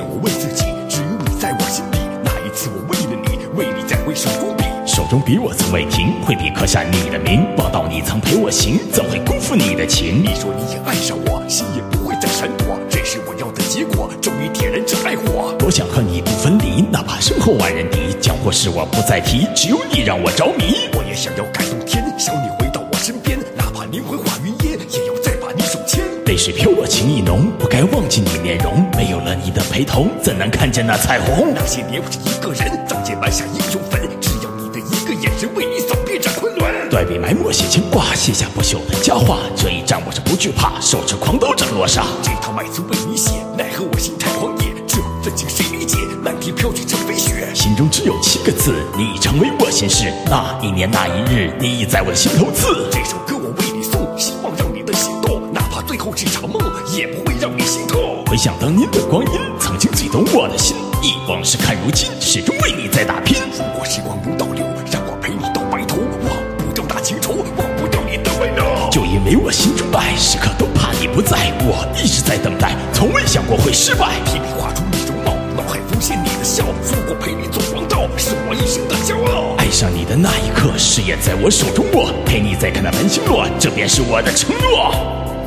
我问自己只有你在我心底那一次我为了你为你在挥手挥笔手中笔我从未停挥笔刻下你的名。报道你曾陪我行怎会辜负你的情？你说你也爱上我心也不会再闪躲。这是我要的结果终于点燃这爱火。多想和你不分离哪怕身后万人敌江湖事我不再提只有你让我着迷。我也想要感动天想你回牵。泪水飘落情意浓，不该忘记你面容，没有了你的陪同，怎能看见那彩虹？那些年我是一个人，仗剑埋下英雄坟，只要你的一个眼神，为你扫遍这昆仑。断笔埋墨写牵挂，写下不朽的佳话。这一战我是不惧怕，手持狂刀斩落沙。这套麦词为你写，奈何我心太狂野，这份情谁理解？漫天飘去成飞雪，心中只有七个字，你已成为我心事。那一年那一日，你已在我的心头刺。这首歌也不会让你心痛。回想当年的光阴，曾经最懂我的心，忆往事看如今，始终为你在打拼。如果时光如倒流，让我陪你到白头，忘不掉那情仇，忘不掉你的温柔。就因为我心中爱，时刻都怕你不在，我一直在等待，从未想过会失败。提笔画出你容貌，脑海浮现你的笑，如果陪你走黄道，是我一生的骄傲。爱上你的那一刻，誓言在我手中握，陪你再看那繁星落，这便是我的承诺。